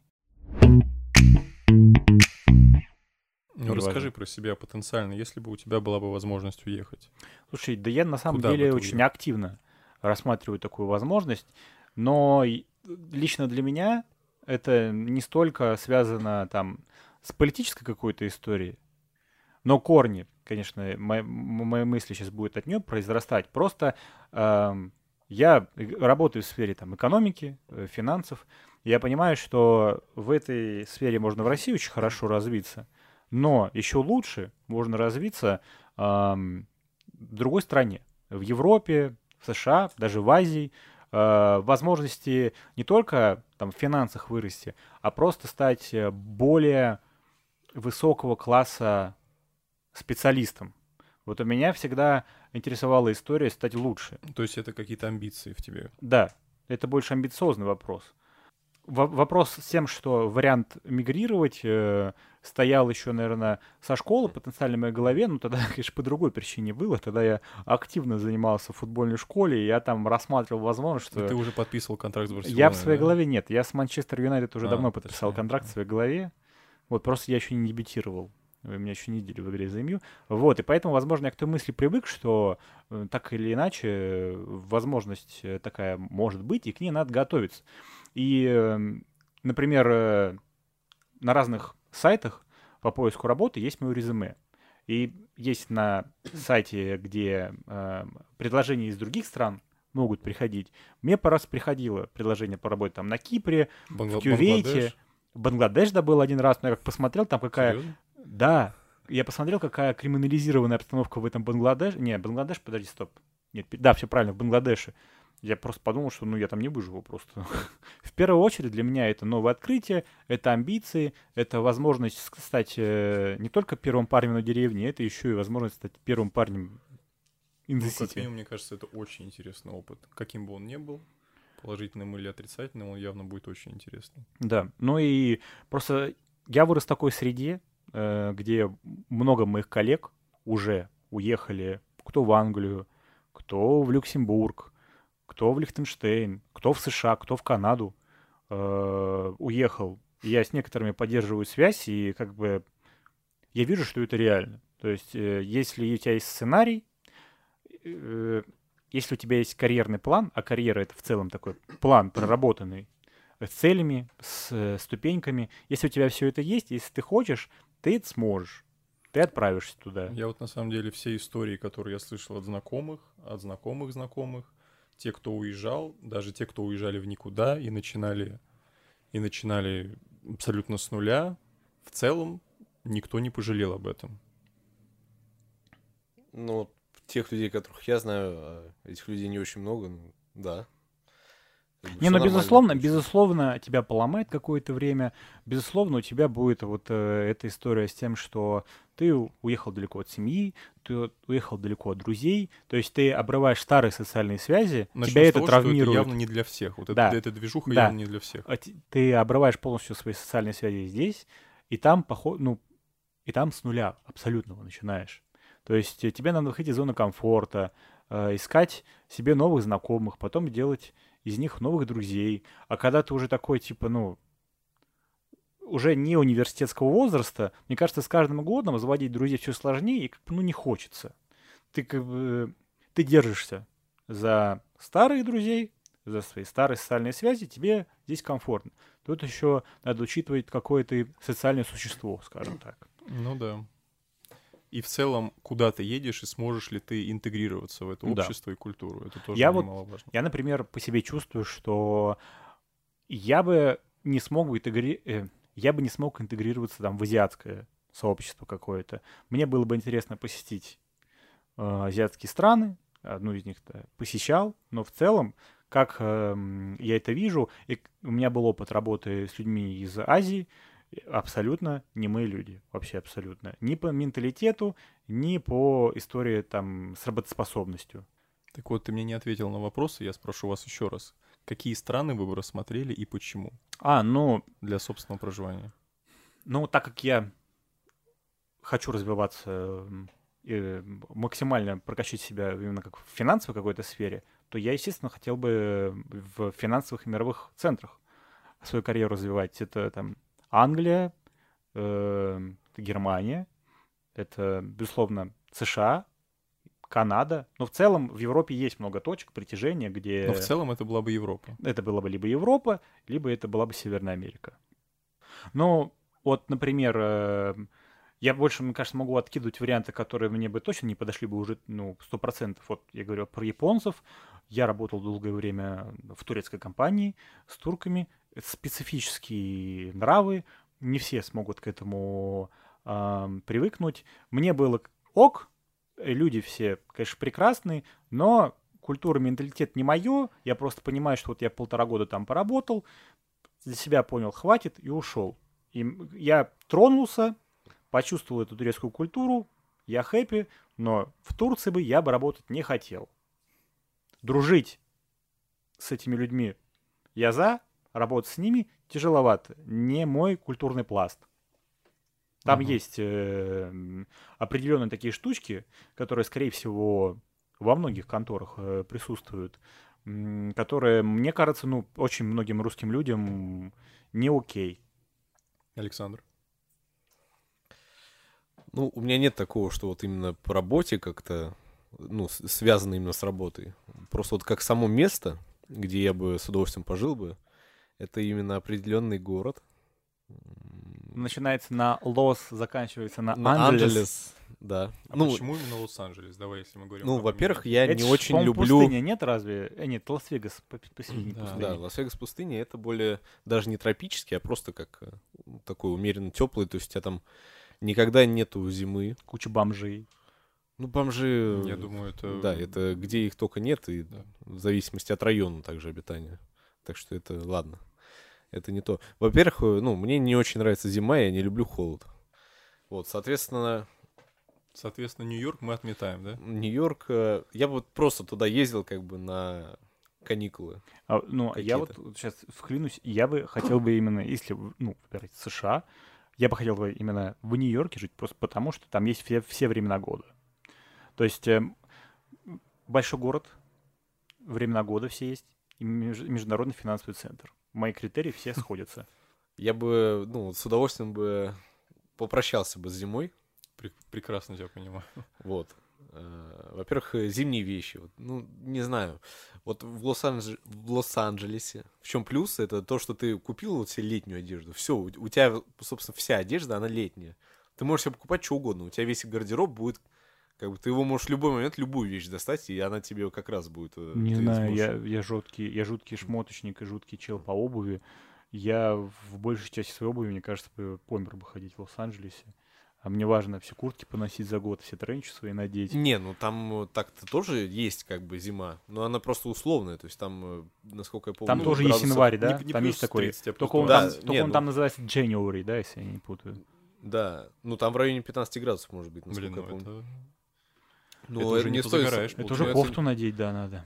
Ну, расскажи про себя потенциально, если бы у тебя была бы возможность уехать. Слушай, да я на самом Куда деле очень уехал? активно рассматриваю такую возможность, но и- лично для меня это не столько связано там с политической какой-то историей, но корни, конечно, мои, мои мысли сейчас будут от нее произрастать. Просто эм, я э, работаю в сфере там экономики, э, финансов, я понимаю, что в этой сфере можно в России очень хорошо развиться, но еще лучше можно развиться ам, в другой стране, в Европе, в США, даже в Азии, э, возможности не только там в финансах вырасти, а просто стать э, более высокого класса специалистом. Вот у меня всегда интересовала история стать лучше. То есть это какие-то амбиции в тебе. Да, это больше амбициозный вопрос. Во- вопрос с тем, что вариант мигрировать э, стоял еще, наверное, со школы потенциально в моей голове, но тогда, конечно, по другой причине было. Тогда я активно занимался в футбольной школе, и я там рассматривал возможность, что... Ты уже подписывал контракт с Барселоной, Я в своей да? голове нет. Я с Манчестер Юнайтед уже А, давно подписал точнее, контракт в своей голове. Вот просто я еще не дебютировал. Вы меня еще не видели в игре за МЮ. Вот, и поэтому, возможно, я к той мысли привык, что э, так или иначе возможность э, такая может быть, и к ней надо готовиться. И, э, например, э, на разных сайтах по поиску работы есть мое резюме. И есть на сайте, где э, предложения из других стран могут приходить. Мне по раз приходило предложение по работе там на Кипре, Бангла- в Кювейте, Бангладеш? в Бангладеш, да, был один раз, но я как посмотрел, там какая... Серьезно? Да, я посмотрел, какая криминализированная обстановка в этом Бангладеше. Не, Бангладеш, подожди, стоп. Нет, да, все правильно, в Бангладеше. Я просто подумал, что ну я там не выживу просто. В первую очередь для меня это новое открытие, это амбиции, это возможность стать э, не только первым парнем на деревне, это еще и возможность стать первым парнем in Ну, the как city. минимум, мне кажется, это очень интересный опыт. Каким бы он ни был, положительным или отрицательным, он явно будет очень интересный. Да, ну и просто я вырос в такой среде, где много моих коллег уже уехали, кто в Англию, кто в Люксембург, кто в Лихтенштейн, кто в США, кто в Канаду э, уехал. Я с некоторыми поддерживаю связь, и как бы я вижу, что это реально. То есть, э, если у тебя есть сценарий, э, если у тебя есть карьерный план, а карьера это в целом такой план проработанный, с целями, с э, ступеньками. Если у тебя все это есть, если ты хочешь, ты это сможешь. Ты отправишься туда. Я вот на самом деле все истории, которые я слышал от знакомых, от знакомых знакомых, те, кто уезжал, даже те, кто уезжали в никуда и начинали, и начинали абсолютно с нуля, в целом никто не пожалел об этом. Ну, тех людей, которых я знаю, а этих людей не очень много, ну, да. Не, ну безусловно, безусловно, тебя поломает какое-то время. Безусловно, у тебя будет вот э, эта история с тем, что ты уехал далеко от семьи, ты уехал далеко от друзей, то есть ты обрываешь старые социальные связи, Начнем тебя это того, травмирует. явно не для всех. Вот Да. это, эта движуха Да. явно не для всех. а ты обрываешь полностью свои социальные связи здесь, и там поход, ну, и там с нуля абсолютного начинаешь. То есть э, тебе надо выходить из зоны комфорта, э, искать себе новых знакомых, потом делать из них новых друзей. А когда ты уже такой, типа, ну, уже не университетского возраста, мне кажется, с каждым годом заводить друзей все сложнее, и как бы, ну, не хочется. Ты как бы, ты держишься за старых друзей, за свои старые социальные связи, тебе здесь комфортно. Тут еще надо учитывать, какое ты социальное существо, скажем так. Ну да. И в целом, куда ты едешь и сможешь ли ты интегрироваться в это Да. общество и культуру. Это тоже Я вот- немаловажно. Я, например, по себе чувствую, что я бы не смог бы интегри... э, я бы не смог интегрироваться там в азиатское сообщество какое-то. Мне было бы интересно посетить э, азиатские страны, одну из них посещал, но в целом, как эм, я это вижу, и у меня был опыт работы с людьми из Азии, и абсолютно не мы люди, вообще абсолютно. Ни по менталитету, ни по истории там с работоспособностью. Так вот, ты мне не ответил на вопросы, я спрошу вас еще раз. Какие страны вы бы рассмотрели и почему А, ну, для собственного проживания? Ну, так как я хочу развиваться, и максимально прокачать себя именно как в финансовой какой-то сфере, то я, естественно, хотел бы в финансовых и мировых центрах свою карьеру развивать. Это там Англия, э, Германия, это, безусловно, США, Канада. Но в целом в Европе есть много точек притяжения, где... Но в целом это была бы Европа. Это была бы либо Европа, либо это была бы Северная Америка. Ну, вот, например, э, я больше, мне кажется, могу откидывать варианты, которые мне бы точно не подошли бы уже, ну, сто процентов. Вот я говорю про японцев. Я работал долгое время в турецкой компании с турками. Специфические нравы. Не все смогут к этому ам, привыкнуть. Мне было ок, э, люди все, конечно, прекрасные, но культура, менталитет не мое. Я просто понимаю, что вот я полтора года там поработал, для себя понял, хватит, и ушел. И я тронулся, почувствовал эту турецкую культуру, я хэппи, но в Турции бы я бы работать не хотел. Дружить с этими людьми я за, работать с ними тяжеловато. Не мой культурный пласт. Там Мгм. есть э, определенные такие штучки, которые, скорее всего, во многих конторах э, присутствуют, м, которые, мне кажется, ну, очень многим русским людям не окей. Александр. Ну, у меня нет такого, что вот именно по работе как-то, ну, связано именно с работой. Просто вот как само место, где я бы с удовольствием пожил бы, это именно определенный город. Начинается на Лос, заканчивается на, на Анджелес. Анджелес, да. А ну, почему именно Лос-Анджелес? Давай, если мы говорим ну, во-первых, я Это не ж, очень люблю... пустыня, нет разве? Э, нет, Лас-Вегас по- посередине Да. пустыни. Да, Лас-Вегас пустыня это более даже не тропический, а просто как э, такой умеренно теплый. То есть у тебя там никогда нету зимы. Куча бомжей. Ну, бомжи... Я думаю, это... Да, это где их только нет, и Да. в зависимости от района также обитания. Так что это ладно. Это не то. Во-первых, э, ну, мне не очень нравится зима, я не люблю холод. Вот, соответственно, Соответственно, Нью-Йорк мы отметаем, да? Нью-Йорк, э, я бы вот просто туда ездил как бы на каникулы. А, ну, а я вот сейчас вклинусь, я бы хотел бы именно, если, ну, выбирать США, я бы хотел бы именно в Нью-Йорке жить, просто потому что там есть все, все времена года. То есть эм, большой город, времена года все есть, и меж- международный финансовый центр. Мои критерии все сходятся. Я бы, ну, с удовольствием бы попрощался бы с зимой. Пре- прекрасно тебя понимаю. Вот. Э, Во-первых, зимние вещи. Ну, не знаю. Вот в, Лос-Анджеле- в Лос-Анджелесе. В чем плюс? Это то, что ты купил вот себе летнюю одежду. Все, у тебя, собственно, вся одежда, она летняя. Ты можешь себе покупать что угодно. У тебя весь гардероб будет как бы ты его можешь в любой момент любую вещь достать, и она тебе как раз будет. э, Не знаю, я, сможешь- я жуткий, я жуткий шмоточник и жуткий чел по обуви. Я в большей части своей обуви, мне кажется, бы помер бы ходить в Лос-Анджелесе. А мне важно все куртки поносить за год, все тренчи свои надеть. Не, ну там э, так-то тоже есть как бы зима, но она просто условная, то есть там, э, насколько я помню, Там Ну, тоже есть градусов- январь, да? не- не там есть такой. 30, а Только он, 20. там, Да, только не, он ну- там называется January, да, если я не путаю. Да, ну там в районе 15 градусов может быть, насколько Блин, я ну помню. это... Ну, это уже не стоит- позагораешь, Это уже кофту надеть, да, надо.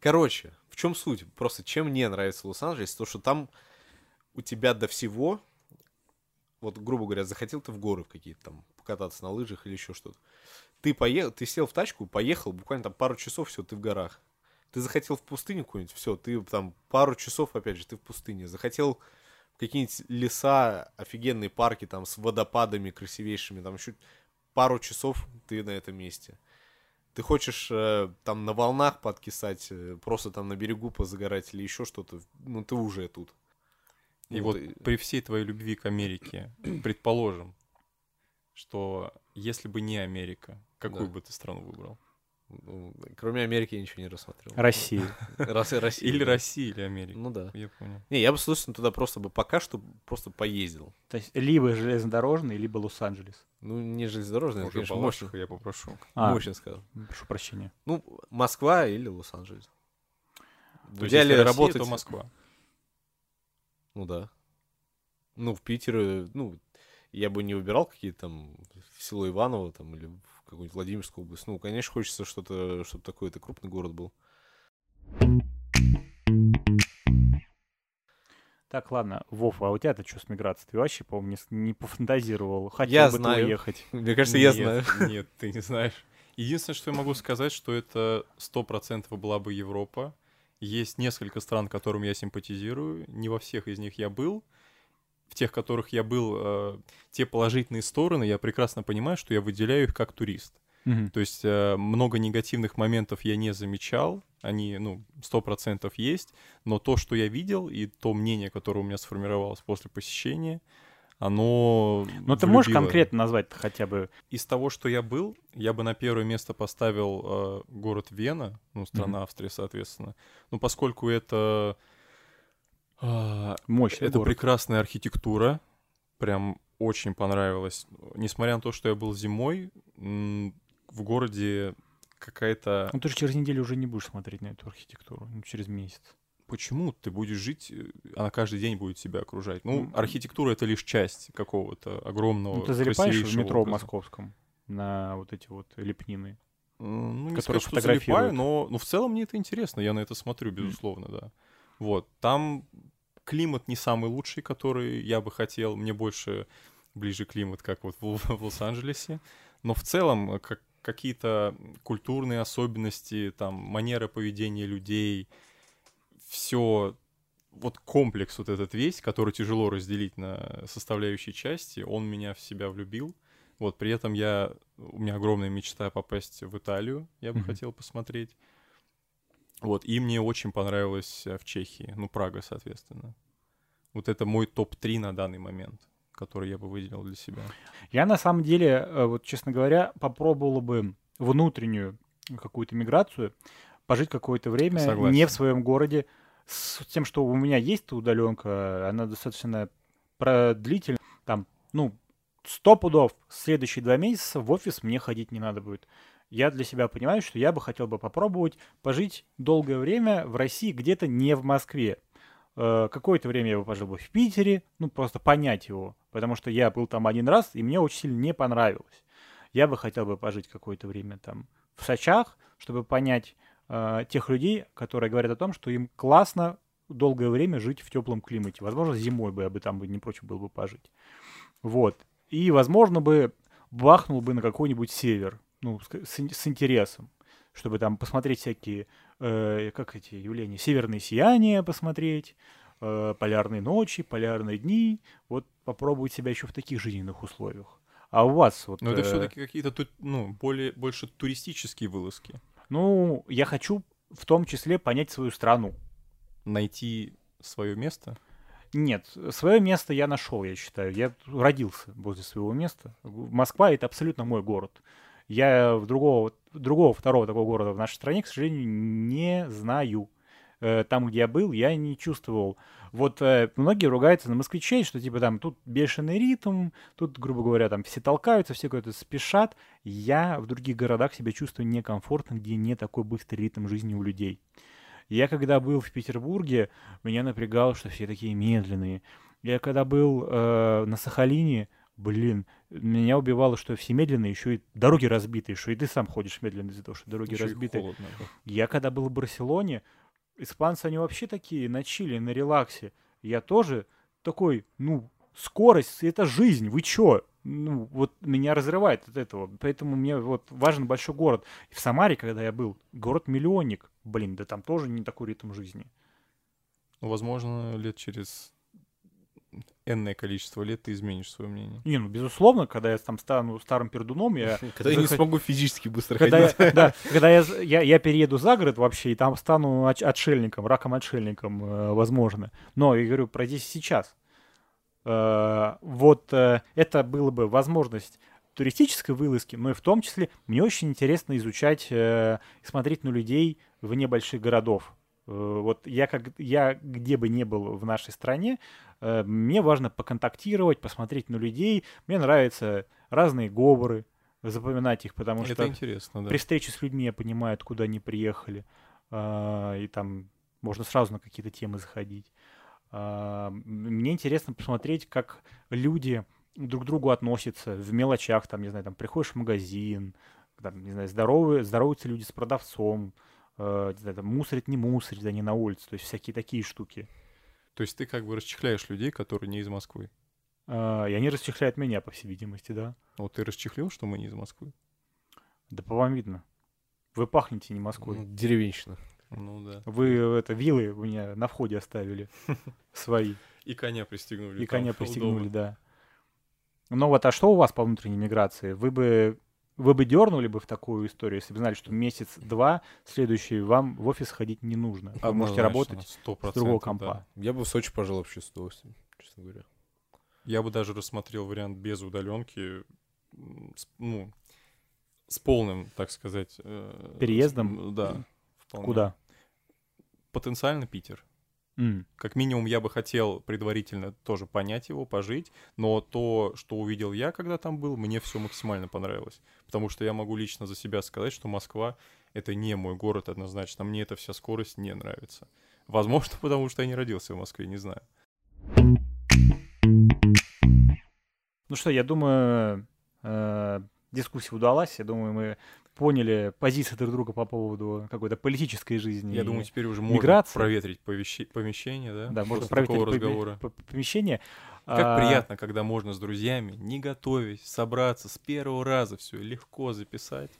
Короче, в чем суть? Просто чем мне нравится Лос-Анджелес, то что там у тебя до всего, вот грубо говоря, захотел ты в горы какие-то там покататься на лыжах или еще что-то. Ты поехал, ты сел в тачку, поехал, буквально там пару часов, все, ты в горах. Ты захотел в пустыню какую-нибудь, все, ты там пару часов, опять же, ты в пустыне. Захотел в какие-нибудь леса, офигенные парки там с водопадами красивейшими, там еще пару часов ты на этом месте. Ты хочешь э, там на волнах подкисать, э, просто там на берегу позагорать или еще что-то, ну ты уже тут. И Ну, вот ты- при всей твоей любви к Америке, предположим, что если бы не Америка, какую Да. бы ты страну выбрал? Ну, кроме Америки я ничего не рассмотрел. Россия. Раз и Россия. Или. Россия, или Америка. Ну да. Я понял. Не, я бы, собственно, туда просто бы пока что просто поездил. То есть либо железнодорожный, либо Лос-Анджелес. Ну, не железнодорожный, Уже конечно, мощно. я попрошу. А, Мощно сказал. прошу прощения. Ну, Москва или Лос-Анджелес. То есть, если Россия, работать... то Москва. Ну да. Ну, в Питер, ну, я бы не выбирал какие-то там в село Иваново там или в какую-нибудь Владимирскую область. Ну, конечно, хочется что-то, чтобы такой это крупный город был. Так, ладно, Вов, а у тебя-то что с миграцией? Ты вообще, по-моему, не, не пофантазировал. Хотел Я бы ты знаю. уехать. Мне кажется, я Нет, знаю. Нет, ты не знаешь. Единственное, что я могу сказать, что это сто процентов была бы Европа. Есть несколько стран, которым я симпатизирую. Не во всех из них я был. В тех, которых я был, э, те положительные стороны, я прекрасно понимаю, что я выделяю их как турист. Мгм. То есть э, много негативных моментов я не замечал, они, ну, сто процентов есть, но то, что я видел, и то мнение, которое у меня сформировалось после посещения, оно Ну, ты можешь конкретно назвать хотя бы... Из того, что я был, я бы на первое место поставил э, город Вена, ну, страна Австрия, соответственно. Ну, поскольку это... а, Мощный это город. прекрасная архитектура, прям очень понравилось. Несмотря на то, что я был зимой, в городе какая-то... Ну, ты же через неделю уже не будешь смотреть на эту архитектуру, ну, через месяц. Почему ты будешь жить, э, она каждый день будет тебя окружать? Ну, архитектура — это лишь часть какого-то огромного, Ну, ты залипаешь в метро образа. московском на вот эти вот лепнины. Ну, не которые сказать, что залипаю, но ну, в целом мне это интересно, я на это смотрю, безусловно, да. Вот, там климат не самый лучший, который я бы хотел, мне больше ближе климат, как вот в, в Лос-Анджелесе, но в целом э, как, какие-то культурные особенности, там, манера поведения людей, все, вот комплекс вот этот весь, который тяжело разделить на составляющие части, он меня в себя влюбил. Вот, при этом я, у меня огромная мечта попасть в Италию, я бы Мгм. хотел посмотреть. Вот, и мне очень понравилось э, в Чехии, ну, Прага, соответственно. Вот это мой топ-3 на данный момент, который я бы выделил для себя. Я на самом деле, э, вот честно говоря, попробовал бы внутреннюю какую-то миграцию, пожить какое-то время Согласен. не в своем городе, с тем, что у меня есть удаленка, она достаточно продлительная, там, ну, сто пудов следующие два месяца в офис мне ходить не надо будет. Я для себя понимаю, что я бы хотел бы попробовать пожить долгое время в России, где-то не в Москве. Э, Какое-то время я бы пожил бы в Питере, ну, просто понять его, потому что я был там один раз, и мне очень сильно не понравилось. Я бы хотел бы пожить какое-то время там в Сочах, чтобы понять э, тех людей, которые говорят о том, что им классно долгое время жить в теплом климате. Возможно, зимой бы я бы там бы не прочь был бы пожить. Вот. И, возможно, бы бахнул бы на какой-нибудь север, ну, с, с ин- с интересом, чтобы там посмотреть всякие, э, как эти явления, северные сияния посмотреть, э, полярные ночи, полярные дни, вот попробовать себя еще в таких жизненных условиях. А у вас вот... Но это э, все-таки какие-то, ту- ну, более, больше туристические вылазки. Ну, я хочу в том числе понять свою страну. Найти свое место. Нет, свое место я нашел, я считаю. Я родился возле своего места. Москва это абсолютно мой город. Я в другого, другого второго такого города в нашей стране, к сожалению, не знаю. Э, Там, где я был, я не чувствовал. Вот э, многие ругаются на москвичей, что типа там тут бешеный ритм, тут, грубо говоря, там все толкаются, все куда-то спешат. Я в других городах себя чувствую некомфортно, где не такой быстрый ритм жизни у людей. Я когда был в Петербурге, меня напрягало, что все такие медленные. Я когда был э, на Сахалине, блин, меня убивало, что все медленные, еще и дороги разбитые, что и ты сам ходишь медленно из-за того, что дороги Ещё и разбитые. холодно. Я когда был в Барселоне, испанцы, они вообще такие на чили, на релаксе. Я тоже такой, ну, скорость, это жизнь, вы чё? Ну, вот меня разрывает от этого. Поэтому мне вот важен большой город. И в Самаре, когда я был, город-миллионник. Блин, да там тоже не такой ритм жизни. Ну, возможно, лет через энное количество лет ты изменишь свое мнение. Не, ну, безусловно, когда я там стану старым пердуном, я... Когда я не смогу физически быстро Когда я, ходить. да, когда я, я, я перееду за город вообще, и там стану отшельником, раком-отшельником, э, возможно. Но, я говорю, про здесь сейчас. Э, вот э, это было бы возможность туристической вылазки, но и в том числе мне очень интересно изучать и смотреть на людей вне больших городов. Э, вот я, как, я где бы ни был в нашей стране, э, мне важно поконтактировать, посмотреть на людей. Мне нравятся разные говоры, запоминать их, потому Это что интересно, да. при встрече с людьми я понимаю, откуда они приехали. а, И там можно сразу на какие-то темы заходить. А, Мне интересно посмотреть, как люди друг к другу относятся в мелочах. Там, не знаю, там приходишь в магазин, там, не знаю, здоровы, здороваются люди с продавцом, э, не знаю, там, мусорят, не мусорят они на улице. То есть всякие такие штуки. То есть ты как бы расчехляешь людей, которые не из Москвы. А, И они расчехляют меня, по всей видимости, да. Вот ты расчехлил, что мы не из Москвы? Да по вам видно. Вы пахнете не Москвой. Ну, Деревенщина. Ну да. Вы э, это вилы у меня на входе оставили свои. И коня пристегнули. И коня пристегнули, да. Ну вот, а что у вас по внутренней миграции? Вы бы вы бы дернули бы в такую историю, если бы знали, что месяц-два следующий вам в офис ходить не нужно. Вы можете работать 100%, с другого да. компа. Я бы в Сочи пожил вообще с удовольствием, честно говоря. Я бы даже рассмотрел вариант без удаленки, ну, с полным, так сказать... э, Переездом? Да. вполне. Куда? Потенциально Питер. М. Как минимум, я бы хотел предварительно тоже понять его, пожить, но то, что увидел я, когда там был, мне все максимально понравилось. Потому что я могу лично за себя сказать, что Москва — это не мой город однозначно. Мне эта вся скорость не нравится. Возможно, потому что я не родился в Москве, не знаю. Ну что, я думаю, э, дискуссия удалась. Я думаю, мы поняли позиции друг друга по поводу какой-то политической жизни. Я и- думаю, теперь уже можно миграция. проветрить повещи- помещение, да? да, можно поме- разговора. по- помещение. Как А, приятно, когда можно с друзьями, не готовясь, собраться с первого раза все легко записать.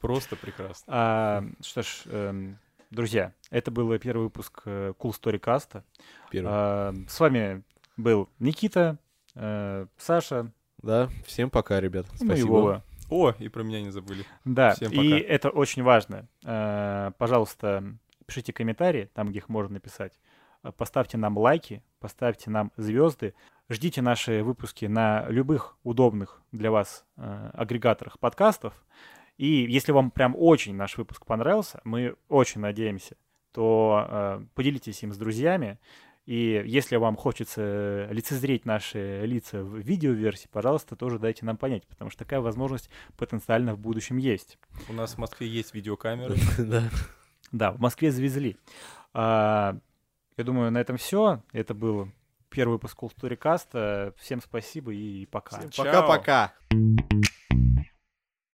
Просто прекрасно. а, что ж, эм, друзья, это был первый выпуск э, Cool Story Cast. Первый. А, С вами был Никита, э, Саша, Да, всем пока, ребят. ну и Спасибо. Вова. О, и про меня не забыли. Да, Всем и пока. это очень важно. Э, Пожалуйста, пишите комментарии, там, где их можно написать. Э, Поставьте нам лайки, поставьте нам звезды. Ждите наши выпуски на любых удобных для вас э, агрегаторах подкастов. И если вам прям очень наш выпуск понравился, мы очень надеемся, то э, поделитесь им с друзьями. И если вам хочется лицезреть наши лица в видеоверсии, пожалуйста, тоже дайте нам понять, потому что такая возможность потенциально в будущем есть. У нас в Москве есть видеокамеры. Да. Да, в Москве завезли. А, я думаю, на этом все. Это был первый выпуск Cool Story Cast. Всем спасибо и пока. Пока-пока.